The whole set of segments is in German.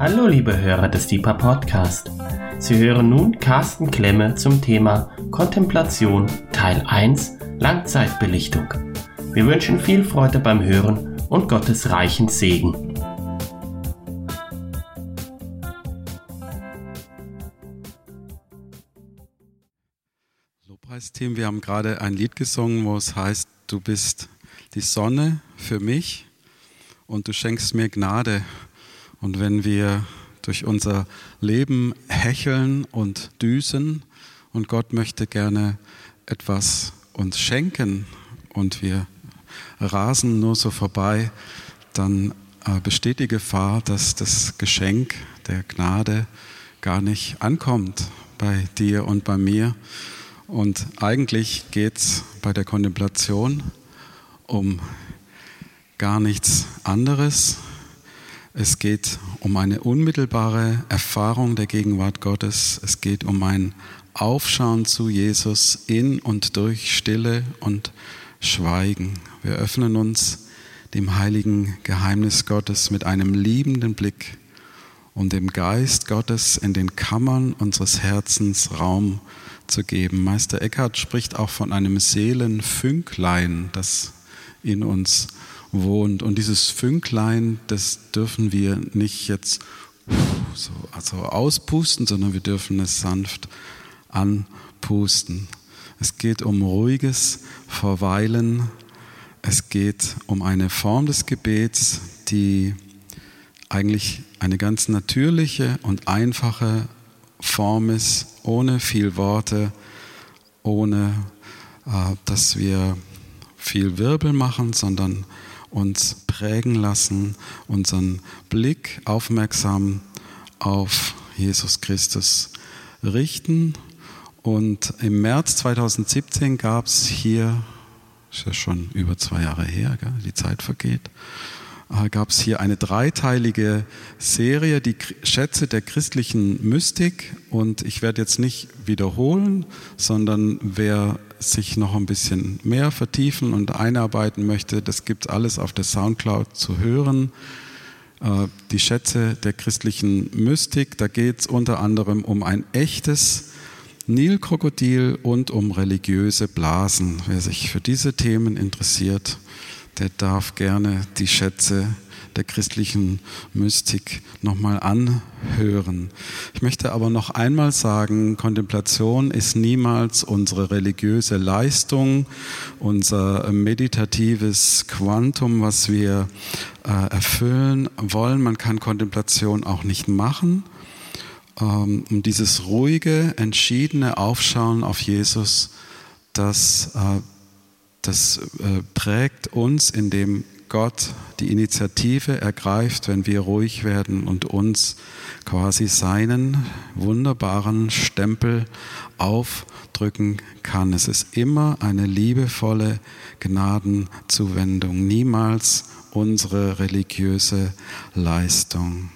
Hallo liebe Hörer des Deeper Podcast. Sie hören nun Carsten Klemme zum Thema Kontemplation Teil 1 Langzeitbelichtung. Wir wünschen viel Freude beim Hören und Gottes reichen Segen. Lobpreisteam, wir haben gerade ein Lied gesungen, wo es heißt, du bist die Sonne für mich und du schenkst mir Gnade. Und wenn wir durch unser Leben hecheln und düsen und Gott möchte gerne etwas uns schenken und wir rasen nur so vorbei, dann äh, besteht die Gefahr, dass das Geschenk der Gnade gar nicht ankommt bei dir und bei mir. Und eigentlich geht es bei der Kontemplation um gar nichts anderes. Es geht um eine unmittelbare Erfahrung der Gegenwart Gottes. Es geht um ein Aufschauen zu Jesus in und durch Stille und Schweigen. Wir öffnen uns dem heiligen Geheimnis Gottes mit einem liebenden Blick und dem Geist Gottes in den Kammern unseres Herzens Raum zu geben. Meister Eckhart spricht auch von einem Seelenfünklein, das in uns wohnt. Und dieses Fünklein, das dürfen wir nicht jetzt so also auspusten, sondern wir dürfen es sanft anpusten. Es geht um ruhiges Verweilen. Es geht um eine Form des Gebets, die eigentlich eine ganz natürliche und einfache Form ist, ohne viel Worte, ohne äh, dass wir viel Wirbel machen, sondern uns prägen lassen, unseren Blick aufmerksam auf Jesus Christus richten. Und im März 2017 gab es hier, ist ja schon über zwei Jahre her, gell, die Zeit vergeht, äh, gab es hier eine dreiteilige Serie, die Schätze der christlichen Mystik. Und ich werde jetzt nicht wiederholen, sondern wer sich noch ein bisschen mehr vertiefen und einarbeiten möchte, das gibt alles auf der Soundcloud zu hören. Äh, die Schätze der christlichen Mystik, da geht es unter anderem um ein echtes Nilkrokodil und um religiöse Blasen. Wer sich für diese Themen interessiert, der darf gerne die Schätze der christlichen Mystik nochmal anhören. Ich möchte aber noch einmal sagen, Kontemplation ist niemals unsere religiöse Leistung, unser meditatives Quantum, was wir äh, erfüllen wollen. Man kann Kontemplation auch nicht machen. Ähm, um dieses ruhige, entschiedene Aufschauen auf Jesus, das äh, das äh, prägt uns, indem Gott die Initiative ergreift, wenn wir ruhig werden und uns quasi seinen wunderbaren Stempel aufdrücken kann. Es ist immer eine liebevolle Gnadenzuwendung, niemals unsere religiöse Leistung.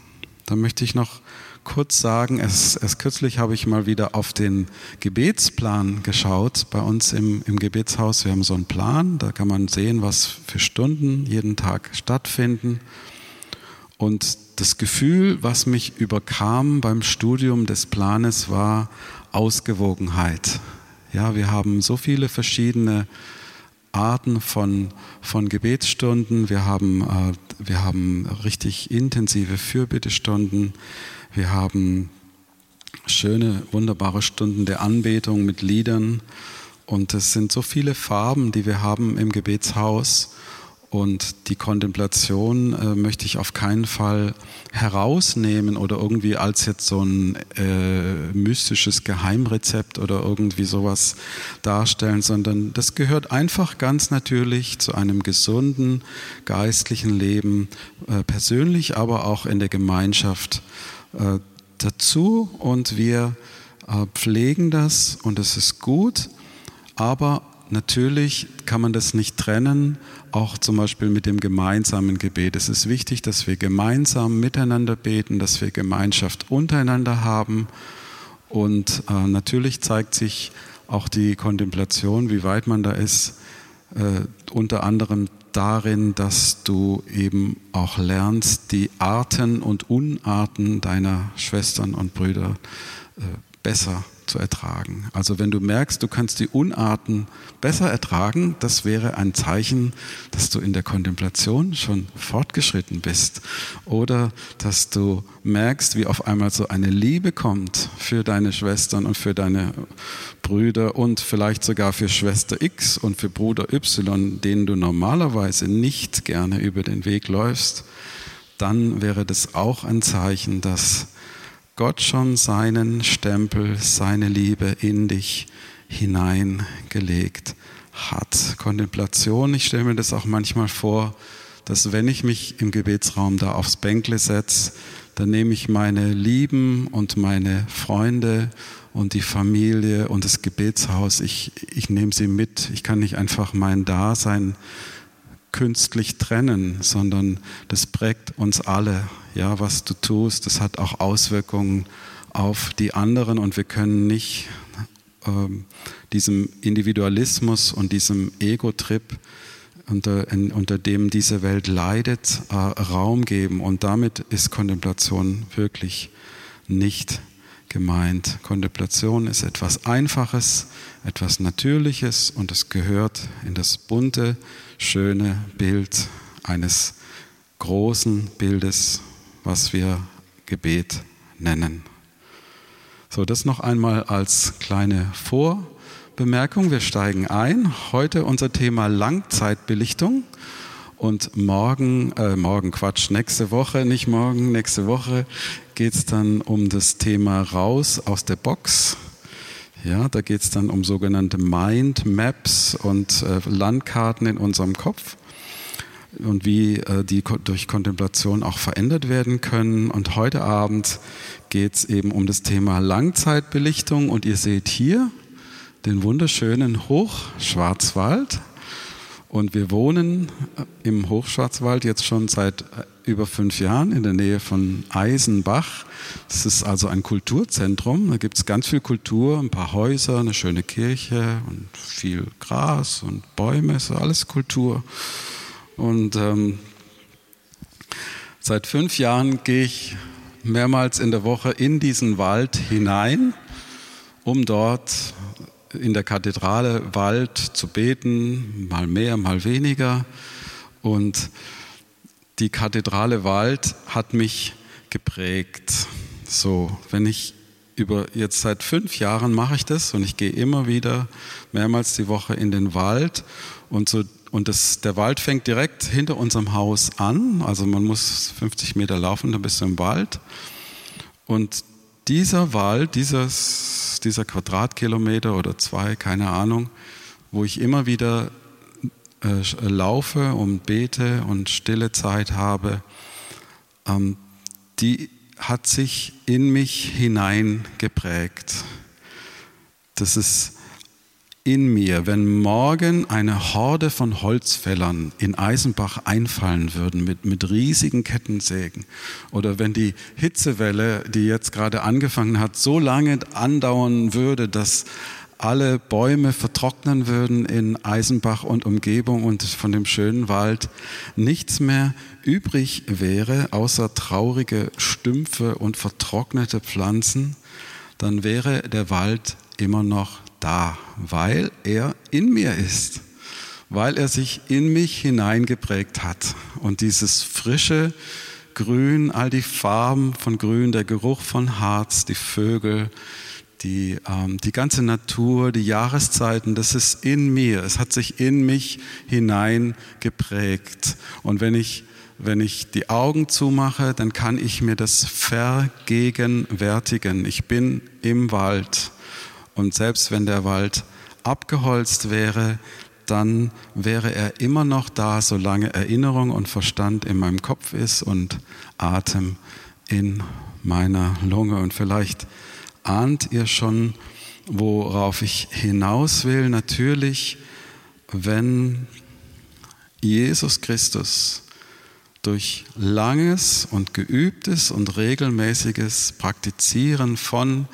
Da möchte ich noch kurz sagen, erst, erst kürzlich habe ich mal wieder auf den Gebetsplan geschaut bei uns im, im Gebetshaus. Wir haben so einen Plan, da kann man sehen, was für Stunden jeden Tag stattfinden. Und das Gefühl, was mich überkam beim Studium des Planes, war Ausgewogenheit. Ja, wir haben so viele verschiedene Arten von, von Gebetsstunden. Wir haben, äh, wir haben richtig intensive Fürbittestunden. Wir haben schöne, wunderbare Stunden der Anbetung mit Liedern. Und es sind so viele Farben, die wir haben im Gebetshaus. Und die Kontemplation äh, möchte ich auf keinen Fall herausnehmen oder irgendwie als jetzt so ein äh, mystisches Geheimrezept oder irgendwie sowas darstellen, sondern das gehört einfach ganz natürlich zu einem gesunden geistlichen Leben, äh, persönlich, aber auch in der Gemeinschaft äh, dazu und wir äh, pflegen das und es ist gut, aber natürlich kann man das nicht trennen, auch zum Beispiel mit dem gemeinsamen Gebet. Es ist wichtig, dass wir gemeinsam miteinander beten, dass wir Gemeinschaft untereinander haben und äh, natürlich zeigt sich auch die Kontemplation, wie weit man da ist, äh, unter anderem darin, dass du eben auch lernst, die Arten und Unarten deiner Schwestern und Brüder äh, besser zu ertragen. Also wenn du merkst, du kannst die Unarten besser ertragen, das wäre ein Zeichen, dass du in der Kontemplation schon fortgeschritten bist. Oder dass du merkst, wie auf einmal so eine Liebe kommt für deine Schwestern und für deine Brüder und vielleicht sogar für Schwester X und für Bruder Y, denen du normalerweise nicht gerne über den Weg läufst, dann wäre das auch ein Zeichen, dass Gott schon seinen Stempel, seine Liebe in dich hineingelegt hat. Kontemplation, ich stelle mir das auch manchmal vor, dass wenn ich mich im Gebetsraum da aufs Bänkle setze, dann nehme ich meine Lieben und meine Freunde und die Familie und das Gebetshaus, ich, ich nehme sie mit. Ich kann nicht einfach mein Dasein künstlich trennen, sondern das prägt uns alle. Ja, was du tust, das hat auch Auswirkungen auf die anderen und wir können nicht ähm, diesem Individualismus und diesem Ego-Trip, unter, unter dem diese Welt leidet, äh, Raum geben. Und damit ist Kontemplation wirklich nicht gemeint. Kontemplation ist etwas Einfaches, etwas Natürliches und es gehört in das bunte, schöne Bild eines großen Bildes, was wir Gebet nennen. So, das noch einmal als kleine Vorbemerkung. Wir steigen ein. Heute unser Thema Langzeitbelichtung. Und morgen, äh, morgen Quatsch, nächste Woche, nicht morgen, nächste Woche geht es dann um das Thema raus aus der Box. Ja, da geht es dann um sogenannte Mind Maps und äh, Landkarten in unserem Kopf und wie äh, die durch Kontemplation auch verändert werden können. Und heute Abend geht es eben um das Thema Langzeitbelichtung. Und ihr seht hier den wunderschönen Hochschwarzwald. Und wir wohnen äh, im Hochschwarzwald jetzt schon seit äh, über fünf Jahren in der Nähe von Eisenbach. Das ist also ein Kulturzentrum. Da gibt es ganz viel Kultur, ein paar Häuser, eine schöne Kirche und viel Gras und Bäume. ist alles Kultur. Und ähm, seit fünf Jahren gehe ich mehrmals in der Woche in diesen Wald hinein, um dort in der Kathedrale Wald zu beten, mal mehr, mal weniger. Und die Kathedrale Wald hat mich geprägt. So, wenn ich über jetzt seit fünf Jahren mache ich das und ich gehe immer wieder mehrmals die Woche in den Wald und so und das, der Wald fängt direkt hinter unserem Haus an. Also man muss 50 Meter laufen, dann bist du im Wald. Und dieser Wald, dieses, dieser Quadratkilometer oder zwei, keine Ahnung, wo ich immer wieder äh, laufe und bete und stille Zeit habe, ähm, die hat sich in mich hineingeprägt. Das ist in mir, wenn morgen eine Horde von Holzfällern in Eisenbach einfallen würden mit, mit riesigen Kettensägen oder wenn die Hitzewelle, die jetzt gerade angefangen hat, so lange andauern würde, dass alle Bäume vertrocknen würden in Eisenbach und Umgebung und von dem schönen Wald nichts mehr übrig wäre, außer traurige Stümpfe und vertrocknete Pflanzen, dann wäre der Wald immer noch da, weil er in mir ist, weil er sich in mich hineingeprägt hat. Und dieses frische Grün, all die Farben von Grün, der Geruch von Harz, die Vögel, die, ähm, die ganze Natur, die Jahreszeiten, das ist in mir. Es hat sich in mich hineingeprägt. Und wenn ich wenn ich die Augen zumache, dann kann ich mir das vergegenwärtigen. Ich bin im Wald und selbst wenn der Wald abgeholzt wäre, dann wäre er immer noch da, solange Erinnerung und Verstand in meinem Kopf ist und Atem in meiner Lunge. Und vielleicht ahnt ihr schon, worauf ich hinaus will. Natürlich, wenn Jesus Christus durch langes und geübtes und regelmäßiges Praktizieren von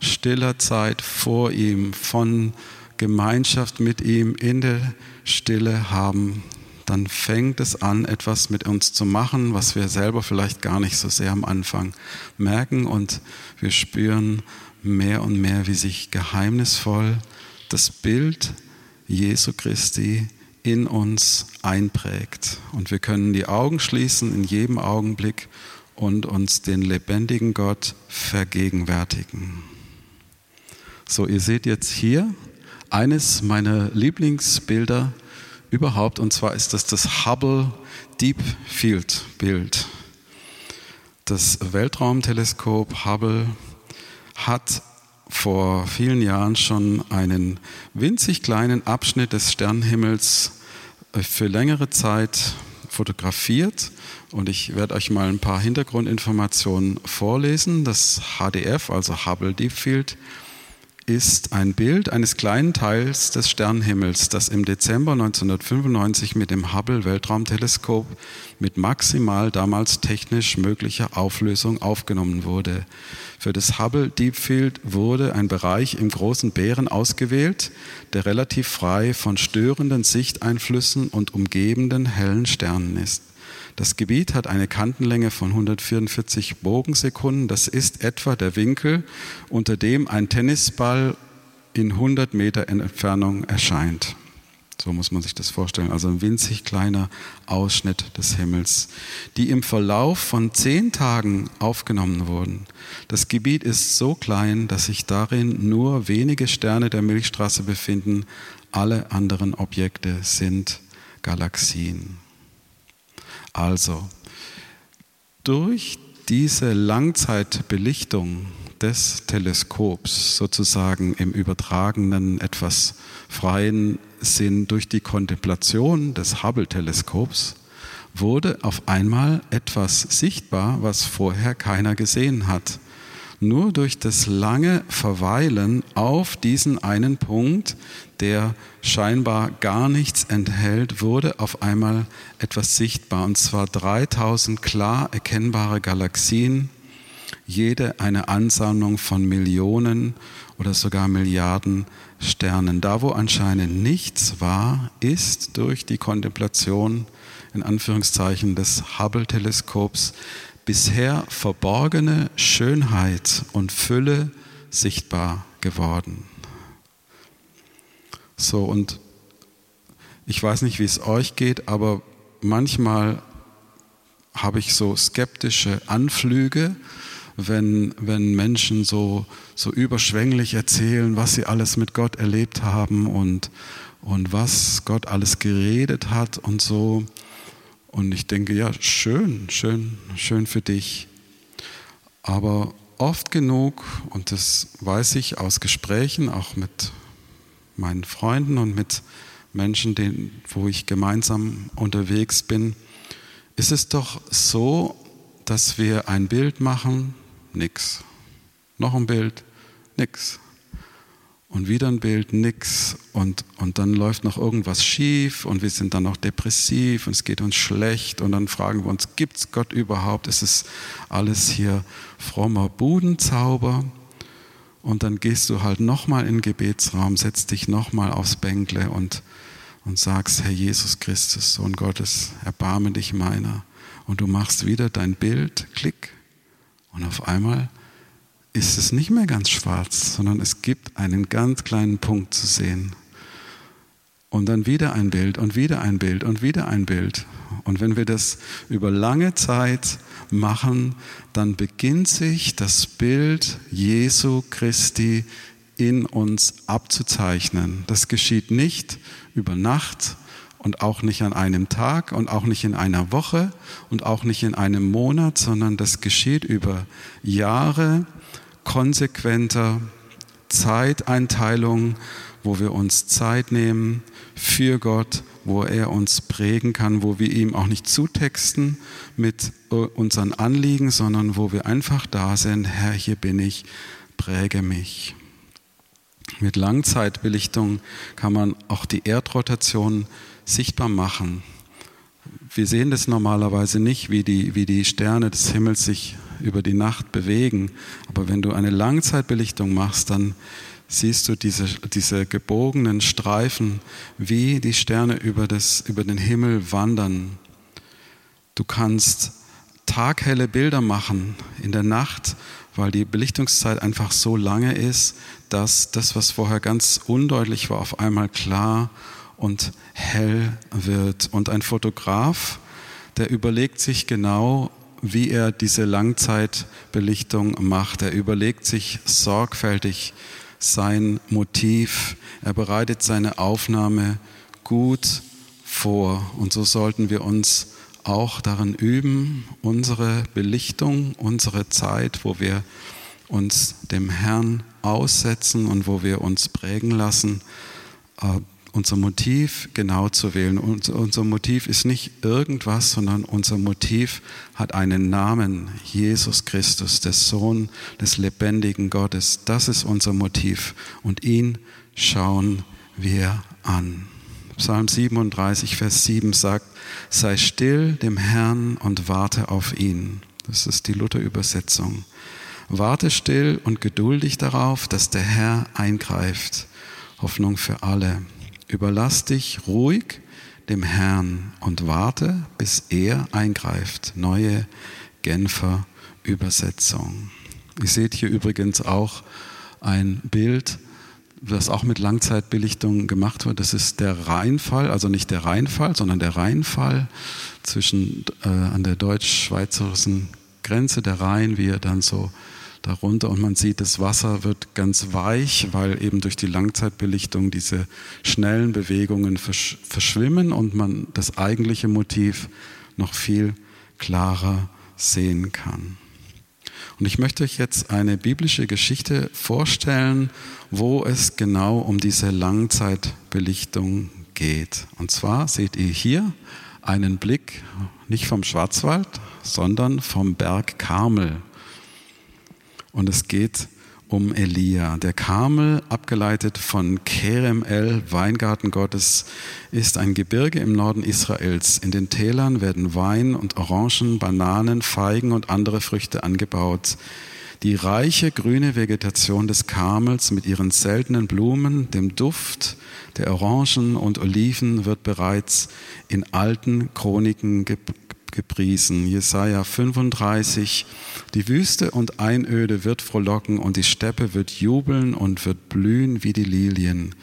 stiller Zeit vor ihm, von Gemeinschaft mit ihm in der Stille haben dann fängt es an, etwas mit uns zu machen, was wir selber vielleicht gar nicht so sehr am Anfang merken und wir spüren mehr und mehr, wie sich geheimnisvoll das Bild Jesu Christi in uns einprägt. Und wir können die Augen schließen in jedem Augenblick und uns den lebendigen Gott vergegenwärtigen. So, ihr seht jetzt hier eines meiner Lieblingsbilder überhaupt, und zwar ist das das Hubble Deep Field Bild. Das Weltraumteleskop Hubble hat vor vielen Jahren schon einen winzig kleinen Abschnitt des Sternenhimmels äh, für längere Zeit fotografiert und ich werde euch mal ein paar Hintergrundinformationen vorlesen. Das HDF, also Hubble Deep Field, ist ein Bild eines kleinen Teils des Sternenhimmels, das im Dezember 1995 mit dem Hubble Weltraumteleskop mit maximal damals technisch möglicher Auflösung aufgenommen wurde. Für das Hubble Deep Field wurde ein Bereich im großen Bären ausgewählt, der relativ frei von störenden Sichteinflüssen und umgebenden hellen Sternen ist. Das Gebiet hat eine Kantenlänge von 144 Bogensekunden. Das ist etwa der Winkel, unter dem ein Tennisball in 100 Meter Entfernung erscheint. So muss man sich das vorstellen. Also ein winzig kleiner Ausschnitt des Himmels, die im Verlauf von zehn Tagen aufgenommen wurden. Das Gebiet ist so klein, dass sich darin nur wenige Sterne der Milchstraße befinden. Alle anderen Objekte sind Galaxien. Also, durch diese Langzeitbelichtung des Teleskops, sozusagen im übertragenen, etwas freien Sinn, durch die Kontemplation des Hubble-Teleskops, wurde auf einmal etwas sichtbar, was vorher keiner gesehen hat. Nur durch das lange Verweilen auf diesen einen Punkt, der scheinbar gar nichts enthält, wurde auf einmal etwas sichtbar, und zwar 3000 klar erkennbare Galaxien, jede eine Ansammlung von Millionen oder sogar Milliarden Sternen. Da, wo anscheinend nichts war, ist durch die Kontemplation in Anführungszeichen des Hubble-Teleskops bisher verborgene Schönheit und Fülle sichtbar geworden. So, und ich weiß nicht, wie es euch geht, aber manchmal habe ich so skeptische Anflüge, wenn, wenn Menschen so, so überschwänglich erzählen, was sie alles mit Gott erlebt haben und, und was Gott alles geredet hat und so. Und ich denke, ja, schön, schön, schön für dich. Aber oft genug, und das weiß ich aus Gesprächen, auch mit meinen Freunden und mit Menschen, denen, wo ich gemeinsam unterwegs bin, ist es doch so, dass wir ein Bild machen, nix. Noch ein Bild, nix und wieder ein Bild, nix. Und, und dann läuft noch irgendwas schief und wir sind dann noch depressiv und es geht uns schlecht und dann fragen wir uns, gibt es Gott überhaupt? Ist es alles hier frommer Budenzauber? Und dann gehst du halt nochmal in den Gebetsraum, setzt dich nochmal aufs Bänkle und, und sagst, Herr Jesus Christus, Sohn Gottes, erbarme dich meiner. Und du machst wieder dein Bild, klick. Und auf einmal ist es nicht mehr ganz schwarz, sondern es gibt einen ganz kleinen Punkt zu sehen. Und dann wieder ein Bild und wieder ein Bild und wieder ein Bild. Und wenn wir das über lange Zeit machen, dann beginnt sich das Bild Jesu Christi in uns abzuzeichnen. Das geschieht nicht über Nacht und auch nicht an einem Tag und auch nicht in einer Woche und auch nicht in einem Monat, sondern das geschieht über Jahre konsequenter Zeiteinteilung, wo wir uns Zeit nehmen für Gott, wo er uns prägen kann, wo wir ihm auch nicht zutexten mit unseren Anliegen, sondern wo wir einfach da sind, Herr, hier bin ich, präge mich. Mit Langzeitbelichtung kann man auch die Erdrotation sichtbar machen. Wir sehen das normalerweise nicht, wie die, wie die Sterne des Himmels sich über die Nacht bewegen. Aber wenn du eine Langzeitbelichtung machst, dann, siehst du diese, diese gebogenen Streifen, wie die Sterne über, das, über den Himmel wandern. Du kannst taghelle Bilder machen in der Nacht, weil die Belichtungszeit einfach so lange ist, dass das, was vorher ganz undeutlich war, auf einmal klar und hell wird. Und ein Fotograf, der überlegt sich genau, wie er diese Langzeitbelichtung macht. Er überlegt sich sorgfältig sein Motiv. Er bereitet seine Aufnahme gut vor. Und so sollten wir uns auch darin üben, unsere Belichtung, unsere Zeit, wo wir uns dem Herrn aussetzen und wo wir uns prägen lassen, äh, unser Motiv genau zu wählen. Und unser Motiv ist nicht irgendwas, sondern unser Motiv hat einen Namen, Jesus Christus, der Sohn des lebendigen Gottes. Das ist unser Motiv und ihn schauen wir an. Psalm 37, Vers 7 sagt, sei still dem Herrn und warte auf ihn. Das ist die Luther-Übersetzung. Warte still und geduldig darauf, dass der Herr eingreift. Hoffnung für alle. Überlass dich ruhig dem Herrn und warte, bis er eingreift. Neue Genfer Übersetzung. Ihr seht hier übrigens auch ein Bild, das auch mit Langzeitbelichtung gemacht wird. Das ist der Rheinfall, also nicht der Rheinfall, sondern der Rheinfall zwischen äh, an der deutsch-schweizerischen Grenze der Rhein, wie er dann so darunter und man sieht, das Wasser wird ganz weich, weil eben durch die Langzeitbelichtung diese schnellen Bewegungen versch verschwimmen und man das eigentliche Motiv noch viel klarer sehen kann. Und ich möchte euch jetzt eine biblische Geschichte vorstellen, wo es genau um diese Langzeitbelichtung geht. Und zwar seht ihr hier einen Blick nicht vom Schwarzwald, sondern vom Berg Karmel. Und es geht um Elia. Der Karmel, abgeleitet von Kerem El, Weingarten Gottes, ist ein Gebirge im Norden Israels. In den Tälern werden Wein und Orangen, Bananen, Feigen und andere Früchte angebaut. Die reiche grüne Vegetation des Karmels mit ihren seltenen Blumen, dem Duft der Orangen und Oliven wird bereits in alten Chroniken gepriesen. Jesaja 35. Die Wüste und Einöde wird frohlocken und die Steppe wird jubeln und wird blühen wie die Lilien.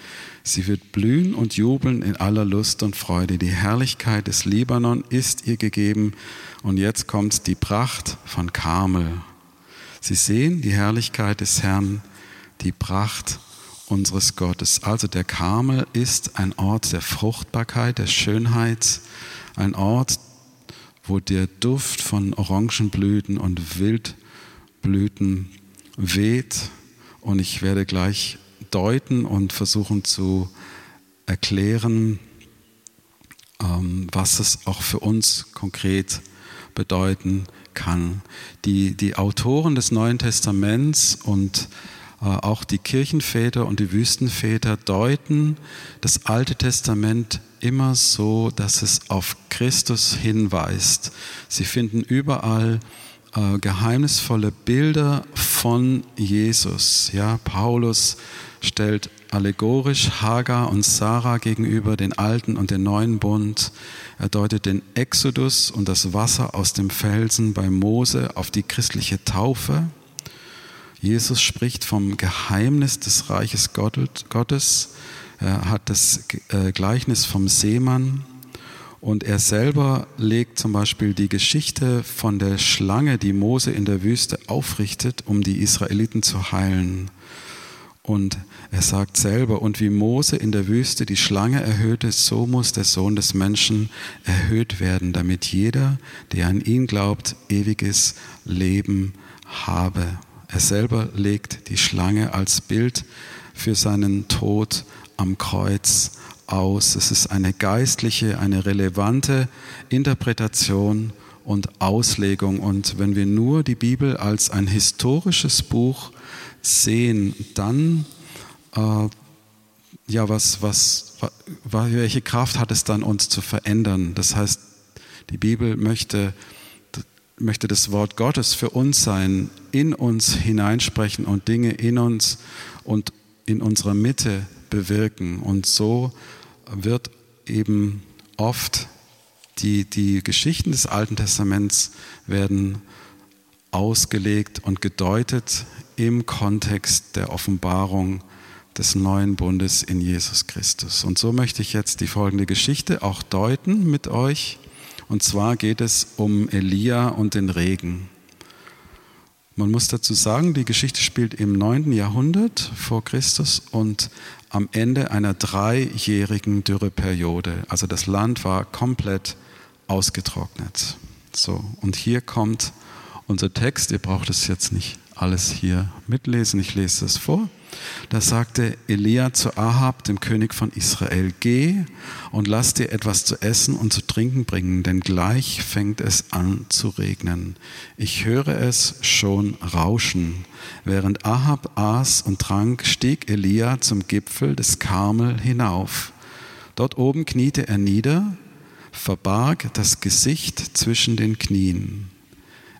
Sie wird blühen und jubeln in aller Lust und Freude. Die Herrlichkeit des Libanon ist ihr gegeben und jetzt kommt die Pracht von Karmel. Sie sehen die Herrlichkeit des Herrn, die Pracht unseres Gottes. Also der Karmel ist ein Ort der Fruchtbarkeit, der Schönheit, ein Ort wo der Duft von Orangenblüten und Wildblüten weht. Und ich werde gleich deuten und versuchen zu erklären, ähm, was es auch für uns konkret bedeuten kann. Die, die Autoren des Neuen Testaments und auch die Kirchenväter und die Wüstenväter deuten das Alte Testament immer so, dass es auf Christus hinweist. Sie finden überall äh, geheimnisvolle Bilder von Jesus. Ja, Paulus stellt allegorisch Hagar und Sarah gegenüber den alten und den neuen Bund. Er deutet den Exodus und das Wasser aus dem Felsen bei Mose auf die christliche Taufe. Jesus spricht vom Geheimnis des Reiches Gottes. Er hat das äh, Gleichnis vom Seemann und er selber legt zum Beispiel die Geschichte von der Schlange, die Mose in der Wüste aufrichtet, um die Israeliten zu heilen. Und er sagt selber, und wie Mose in der Wüste die Schlange erhöhte, so muss der Sohn des Menschen erhöht werden, damit jeder, der an ihn glaubt, ewiges Leben habe. Er selber legt die Schlange als Bild für seinen Tod am Kreuz aus. Es ist eine geistliche, eine relevante Interpretation und Auslegung. Und wenn wir nur die Bibel als ein historisches Buch sehen, dann, äh, ja, was, was, welche Kraft hat es dann, uns zu verändern? Das heißt, die Bibel möchte möchte das Wort Gottes für uns sein, in uns hineinsprechen und Dinge in uns und in unserer Mitte bewirken. Und so wird eben oft die, die Geschichten des Alten Testaments werden ausgelegt und gedeutet im Kontext der Offenbarung des neuen Bundes in Jesus Christus. Und so möchte ich jetzt die folgende Geschichte auch deuten mit euch. Und zwar geht es um Elia und den Regen. Man muss dazu sagen, die Geschichte spielt im 9. Jahrhundert vor Christus und am Ende einer dreijährigen Dürreperiode. Also das Land war komplett ausgetrocknet. So, und hier kommt unser Text. Ihr braucht es jetzt nicht alles hier mitlesen, ich lese es vor. Da sagte Elia zu Ahab, dem König von Israel, geh und lass dir etwas zu essen und zu trinken bringen, denn gleich fängt es an zu regnen. Ich höre es schon rauschen. Während Ahab aß und trank, stieg Elia zum Gipfel des Karmel hinauf. Dort oben kniete er nieder, verbarg das Gesicht zwischen den Knien.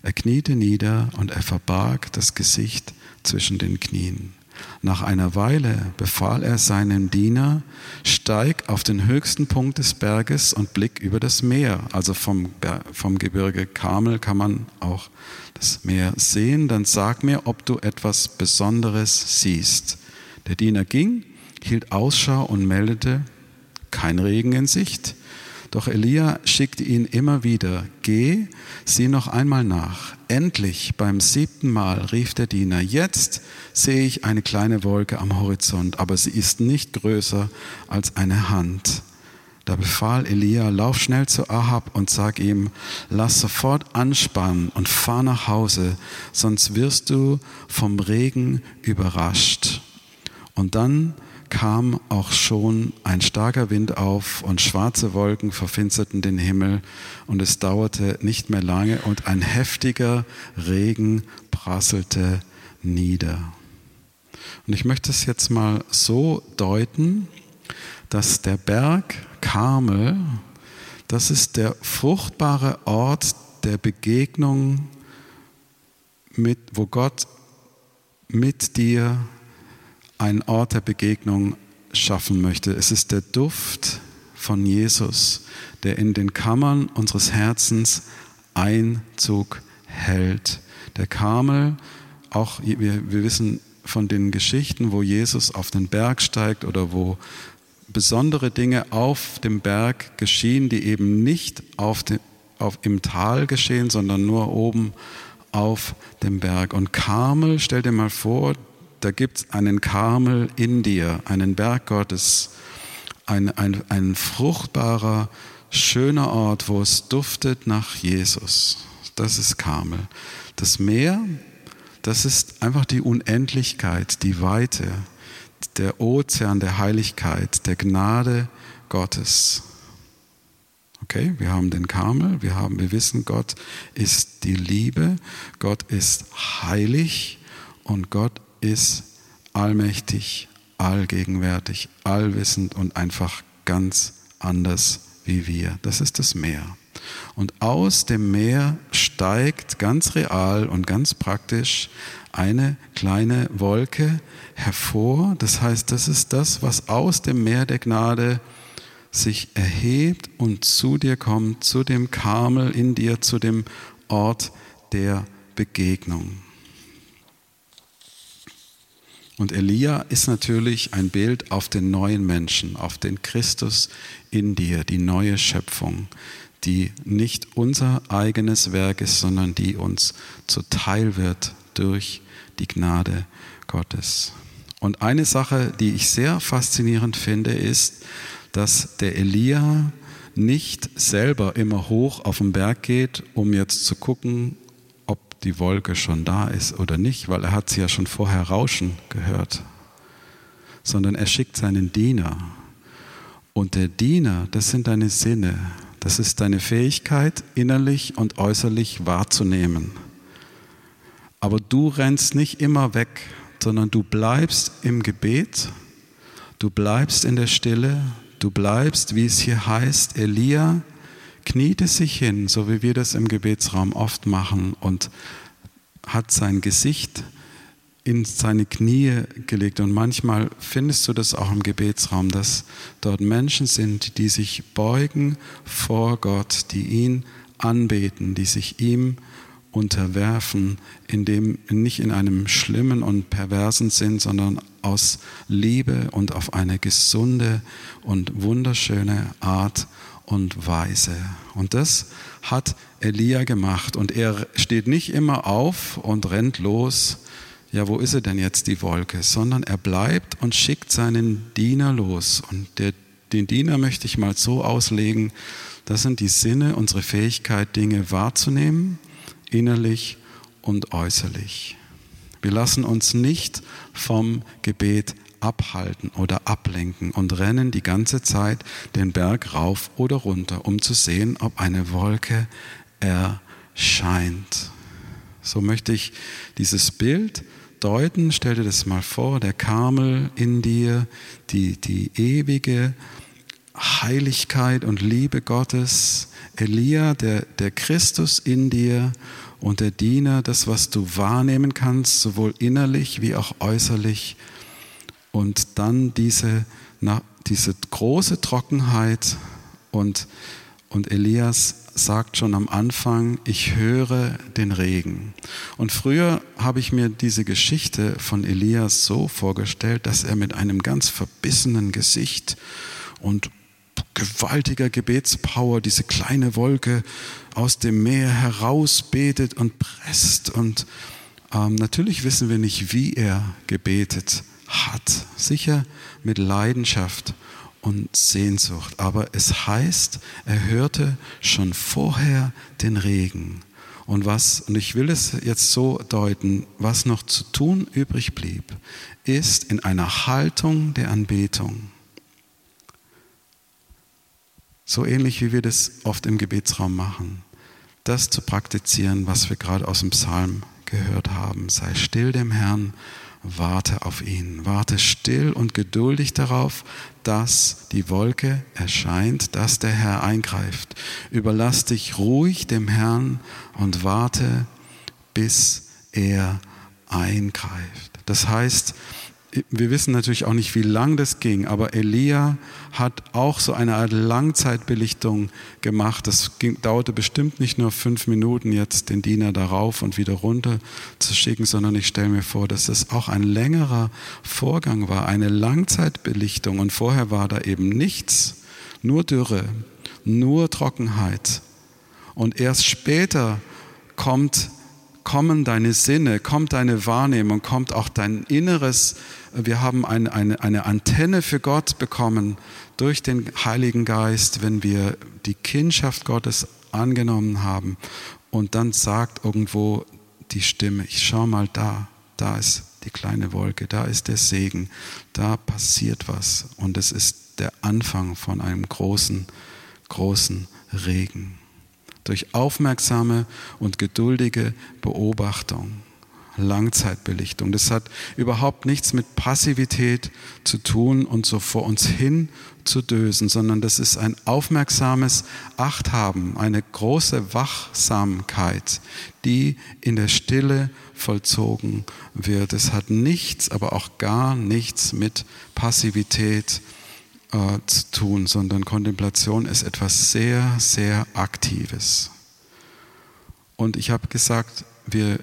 Er kniete nieder und er verbarg das Gesicht zwischen den Knien. Nach einer Weile befahl er seinem Diener, steig auf den höchsten Punkt des Berges und blick über das Meer. Also vom, vom Gebirge Kamel kann man auch das Meer sehen. Dann sag mir, ob du etwas Besonderes siehst. Der Diener ging, hielt Ausschau und meldete, kein Regen in Sicht. Doch Elia schickte ihn immer wieder, geh, sieh noch einmal nach. Endlich beim siebten Mal rief der Diener, jetzt sehe ich eine kleine Wolke am Horizont, aber sie ist nicht größer als eine Hand. Da befahl Elia, lauf schnell zu Ahab und sag ihm, lass sofort anspannen und fahr nach Hause, sonst wirst du vom Regen überrascht. Und dann kam auch schon ein starker Wind auf und schwarze Wolken verfinsterten den Himmel und es dauerte nicht mehr lange und ein heftiger Regen prasselte nieder. Und ich möchte es jetzt mal so deuten, dass der Berg Karmel, das ist der fruchtbare Ort der Begegnung mit, wo Gott mit dir einen Ort der Begegnung schaffen möchte. Es ist der Duft von Jesus, der in den Kammern unseres Herzens Einzug hält. Der Karmel, auch wir, wir wissen von den Geschichten, wo Jesus auf den Berg steigt oder wo besondere Dinge auf dem Berg geschehen, die eben nicht auf dem, auf, im Tal geschehen, sondern nur oben auf dem Berg. Und Karmel, stell dir mal vor, da gibt es einen Karmel in dir, einen Berg Gottes, ein, ein, ein fruchtbarer, schöner Ort, wo es duftet nach Jesus. Das ist Karmel. Das Meer, das ist einfach die Unendlichkeit, die Weite, der Ozean der Heiligkeit, der Gnade Gottes. Okay, wir haben den Karmel, wir haben, wir wissen, Gott ist die Liebe, Gott ist heilig und Gott ist allmächtig, allgegenwärtig, allwissend und einfach ganz anders wie wir. Das ist das Meer. Und aus dem Meer steigt ganz real und ganz praktisch eine kleine Wolke hervor. Das heißt, das ist das, was aus dem Meer der Gnade sich erhebt und zu dir kommt, zu dem Karmel in dir, zu dem Ort der Begegnung. Und Elia ist natürlich ein Bild auf den neuen Menschen, auf den Christus in dir, die neue Schöpfung, die nicht unser eigenes Werk ist, sondern die uns zuteil wird durch die Gnade Gottes. Und eine Sache, die ich sehr faszinierend finde, ist, dass der Elia nicht selber immer hoch auf den Berg geht, um jetzt zu gucken, die Wolke schon da ist oder nicht, weil er hat sie ja schon vorher rauschen gehört, sondern er schickt seinen Diener. Und der Diener, das sind deine Sinne, das ist deine Fähigkeit, innerlich und äußerlich wahrzunehmen. Aber du rennst nicht immer weg, sondern du bleibst im Gebet, du bleibst in der Stille, du bleibst, wie es hier heißt, Elia kniete sich hin, so wie wir das im Gebetsraum oft machen, und hat sein Gesicht in seine Knie gelegt. Und manchmal findest du das auch im Gebetsraum, dass dort Menschen sind, die sich beugen vor Gott, die ihn anbeten, die sich ihm unterwerfen, in dem, nicht in einem schlimmen und perversen Sinn, sondern aus Liebe und auf eine gesunde und wunderschöne Art und Weise. Und das hat Elia gemacht. Und er steht nicht immer auf und rennt los, ja, wo ist er denn jetzt, die Wolke, sondern er bleibt und schickt seinen Diener los. Und der, den Diener möchte ich mal so auslegen, das sind die Sinne, unsere Fähigkeit, Dinge wahrzunehmen, innerlich und äußerlich. Wir lassen uns nicht vom Gebet abhalten oder ablenken und rennen die ganze Zeit den Berg rauf oder runter, um zu sehen, ob eine Wolke erscheint. So möchte ich dieses Bild deuten. Stell dir das mal vor, der Karmel in dir, die, die ewige Heiligkeit und Liebe Gottes, Elia, der, der Christus in dir und der Diener, das, was du wahrnehmen kannst, sowohl innerlich wie auch äußerlich. Und dann diese, na, diese große Trockenheit und, und Elias sagt schon am Anfang, ich höre den Regen. Und früher habe ich mir diese Geschichte von Elias so vorgestellt, dass er mit einem ganz verbissenen Gesicht und gewaltiger Gebetspower diese kleine Wolke aus dem Meer herausbetet und presst. Und ähm, natürlich wissen wir nicht, wie er gebetet hat. Sicher mit Leidenschaft und Sehnsucht. Aber es heißt, er hörte schon vorher den Regen. Und was, und ich will es jetzt so deuten, was noch zu tun übrig blieb, ist in einer Haltung der Anbetung. So ähnlich wie wir das oft im Gebetsraum machen, das zu praktizieren, was wir gerade aus dem Psalm gehört haben. Sei still dem Herrn warte auf ihn. Warte still und geduldig darauf, dass die Wolke erscheint, dass der Herr eingreift. Überlass dich ruhig dem Herrn und warte, bis er eingreift. Das heißt, wir wissen natürlich auch nicht, wie lang das ging, aber Elia hat auch so eine Art Langzeitbelichtung gemacht. Das ging, dauerte bestimmt nicht nur fünf Minuten, jetzt den Diener darauf und wieder runter zu schicken, sondern ich stelle mir vor, dass es auch ein längerer Vorgang war, eine Langzeitbelichtung. Und vorher war da eben nichts, nur Dürre, nur Trockenheit. Und erst später kommt kommen deine Sinne, kommt deine Wahrnehmung, kommt auch dein Inneres wir haben eine, eine, eine Antenne für Gott bekommen durch den Heiligen Geist, wenn wir die Kindschaft Gottes angenommen haben. Und dann sagt irgendwo die Stimme, ich schau mal da, da ist die kleine Wolke, da ist der Segen, da passiert was. Und es ist der Anfang von einem großen, großen Regen. Durch aufmerksame und geduldige Beobachtung Langzeitbelichtung. Das hat überhaupt nichts mit Passivität zu tun und so vor uns hin zu dösen, sondern das ist ein aufmerksames Achthaben, eine große Wachsamkeit, die in der Stille vollzogen wird. Es hat nichts, aber auch gar nichts mit Passivität äh, zu tun, sondern Kontemplation ist etwas sehr, sehr Aktives. Und ich habe gesagt, wir,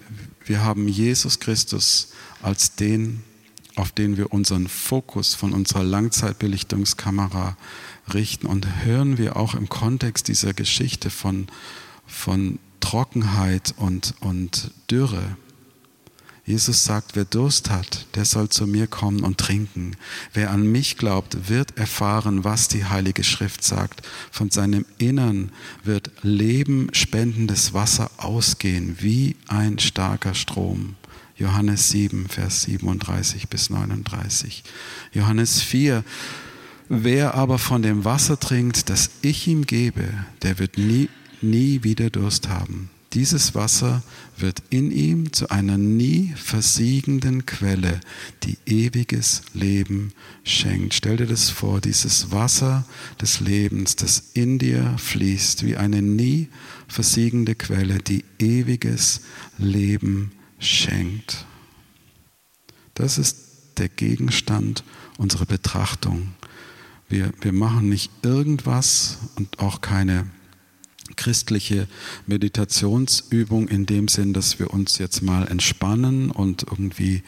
wir haben Jesus Christus als den, auf den wir unseren Fokus von unserer Langzeitbelichtungskamera richten. Und hören wir auch im Kontext dieser Geschichte von, von Trockenheit und, und Dürre, Jesus sagt, wer Durst hat, der soll zu mir kommen und trinken. Wer an mich glaubt, wird erfahren, was die Heilige Schrift sagt. Von seinem Innern wird Leben spendendes Wasser ausgehen, wie ein starker Strom. Johannes 7, Vers 37 bis 39. Johannes 4, Wer aber von dem Wasser trinkt, das ich ihm gebe, der wird nie, nie wieder Durst haben. Dieses Wasser wird in ihm zu einer nie versiegenden Quelle, die ewiges Leben schenkt. Stell dir das vor, dieses Wasser des Lebens, das in dir fließt, wie eine nie versiegende Quelle, die ewiges Leben schenkt. Das ist der Gegenstand unserer Betrachtung. Wir, wir machen nicht irgendwas und auch keine christliche Meditationsübung in dem Sinn, dass wir uns jetzt mal entspannen und irgendwie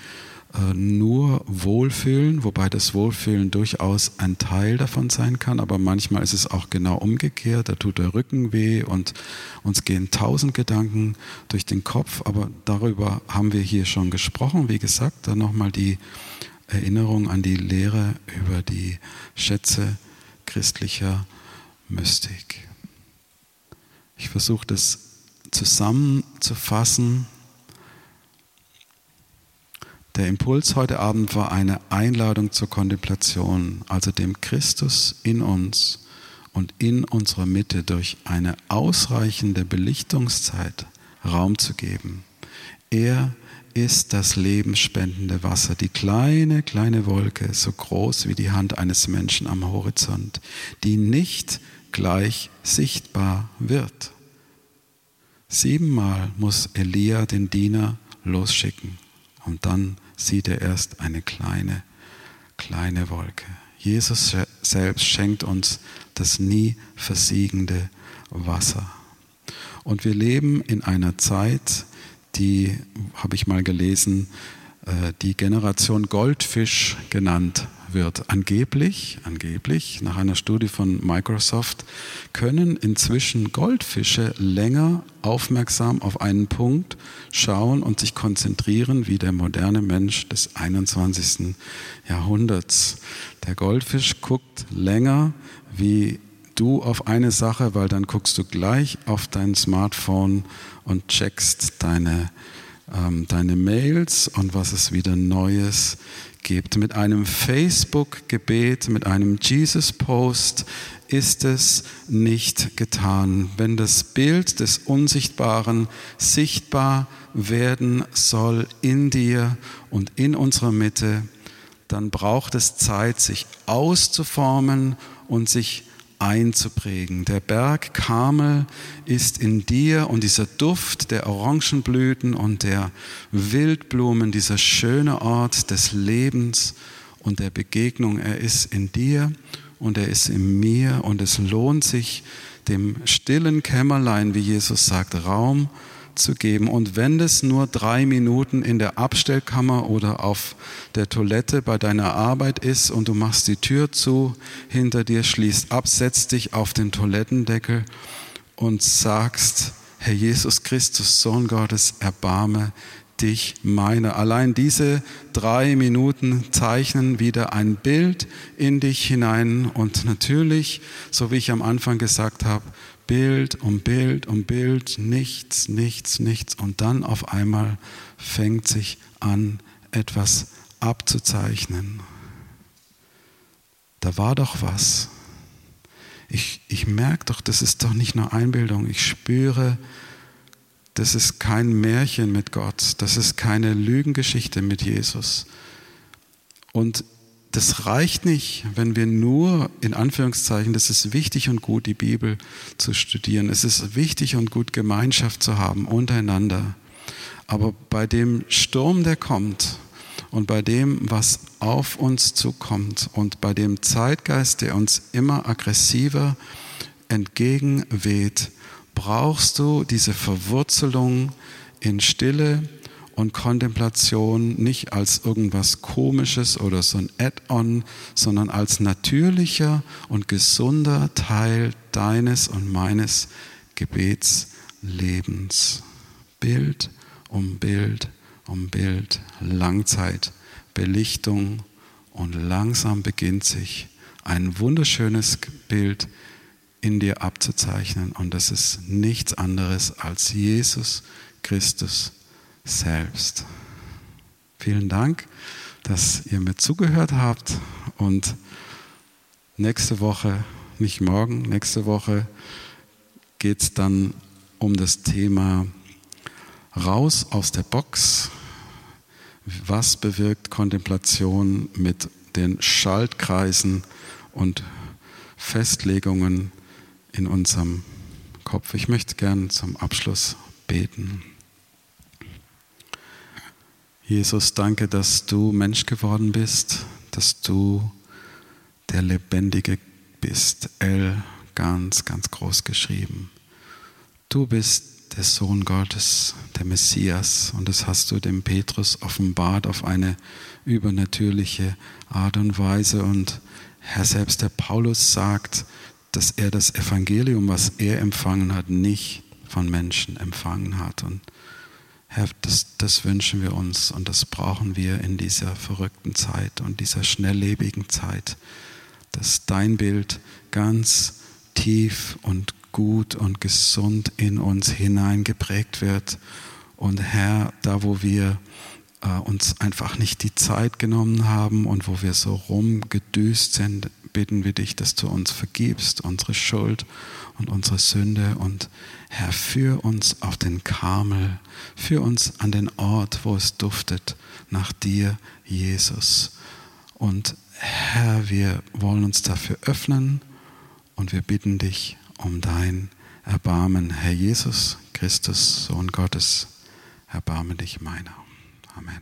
äh, nur Wohlfühlen, wobei das Wohlfühlen durchaus ein Teil davon sein kann, aber manchmal ist es auch genau umgekehrt, da tut der Rücken weh und uns gehen tausend Gedanken durch den Kopf, aber darüber haben wir hier schon gesprochen. Wie gesagt, dann nochmal die Erinnerung an die Lehre über die Schätze christlicher Mystik. Ich versuche das zusammenzufassen der Impuls heute Abend war eine Einladung zur Kontemplation, also dem Christus in uns und in unserer Mitte durch eine ausreichende Belichtungszeit Raum zu geben. Er ist das lebensspendende Wasser, die kleine, kleine Wolke, so groß wie die Hand eines Menschen am Horizont, die nicht gleich sichtbar wird. Siebenmal muss Elia den Diener losschicken und dann sieht er erst eine kleine, kleine Wolke. Jesus selbst schenkt uns das nie versiegende Wasser. Und wir leben in einer Zeit, die, habe ich mal gelesen, äh, die Generation Goldfisch genannt wird. Angeblich, angeblich, nach einer Studie von Microsoft, können inzwischen Goldfische länger aufmerksam auf einen Punkt schauen und sich konzentrieren wie der moderne Mensch des 21. Jahrhunderts. Der Goldfisch guckt länger wie du auf eine Sache, weil dann guckst du gleich auf dein Smartphone und checkst deine, ähm, deine Mails und was es wieder Neues gibt. Mit einem Facebook-Gebet, mit einem Jesus-Post ist es nicht getan. Wenn das Bild des Unsichtbaren sichtbar werden soll in dir und in unserer Mitte, dann braucht es Zeit, sich auszuformen und sich einzuprägen. Der Berg Karmel ist in dir und dieser Duft der Orangenblüten und der Wildblumen, dieser schöne Ort des Lebens und der Begegnung, er ist in dir und er ist in mir und es lohnt sich, dem stillen Kämmerlein, wie Jesus sagt, Raum zu geben. Und wenn es nur drei Minuten in der Abstellkammer oder auf der Toilette bei deiner Arbeit ist und du machst die Tür zu, hinter dir schließt ab, setzt dich auf den Toilettendeckel und sagst, Herr Jesus Christus, Sohn Gottes, erbarme dich meine. Allein diese drei Minuten zeichnen wieder ein Bild in dich hinein und natürlich, so wie ich am Anfang gesagt habe, Bild um Bild um Bild, nichts, nichts, nichts. Und dann auf einmal fängt sich an, etwas abzuzeichnen. Da war doch was. Ich, ich merke doch, das ist doch nicht nur Einbildung. Ich spüre, das ist kein Märchen mit Gott. Das ist keine Lügengeschichte mit Jesus. Und das reicht nicht, wenn wir nur, in Anführungszeichen, das ist wichtig und gut, die Bibel zu studieren. Es ist wichtig und gut, Gemeinschaft zu haben untereinander. Aber bei dem Sturm, der kommt und bei dem, was auf uns zukommt und bei dem Zeitgeist, der uns immer aggressiver entgegenweht, brauchst du diese Verwurzelung in Stille, und Kontemplation nicht als irgendwas Komisches oder so ein Add-on, sondern als natürlicher und gesunder Teil deines und meines Gebetslebens. Bild um Bild um Bild, Langzeit, Belichtung und langsam beginnt sich ein wunderschönes Bild in dir abzuzeichnen und das ist nichts anderes als Jesus Christus selbst. Vielen Dank, dass ihr mir zugehört habt und nächste Woche, nicht morgen, nächste Woche geht es dann um das Thema raus aus der Box. Was bewirkt Kontemplation mit den Schaltkreisen und Festlegungen in unserem Kopf? Ich möchte gern zum Abschluss beten. Jesus, danke, dass du Mensch geworden bist, dass du der Lebendige bist. L ganz, ganz groß geschrieben. Du bist der Sohn Gottes, der Messias, und das hast du dem Petrus offenbart auf eine übernatürliche Art und Weise. Und Herr, selbst der Paulus sagt, dass er das Evangelium, was er empfangen hat, nicht von Menschen empfangen hat. Und Herr, das, das wünschen wir uns und das brauchen wir in dieser verrückten Zeit und dieser schnelllebigen Zeit, dass dein Bild ganz tief und gut und gesund in uns hineingeprägt wird. Und Herr, da wo wir äh, uns einfach nicht die Zeit genommen haben und wo wir so rumgedüst sind, bitten wir dich, dass du uns vergibst, unsere Schuld und unsere Sünde. Und Herr, führ uns auf den Karmel, führ uns an den Ort, wo es duftet nach dir, Jesus. Und Herr, wir wollen uns dafür öffnen und wir bitten dich um dein Erbarmen. Herr Jesus Christus, Sohn Gottes, erbarme dich meiner. Amen.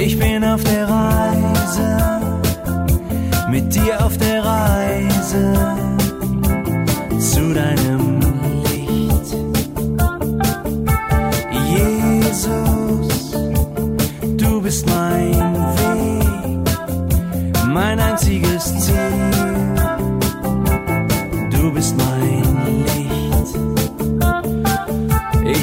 ich bin auf der Reise, mit dir auf der Reise. Zu deinem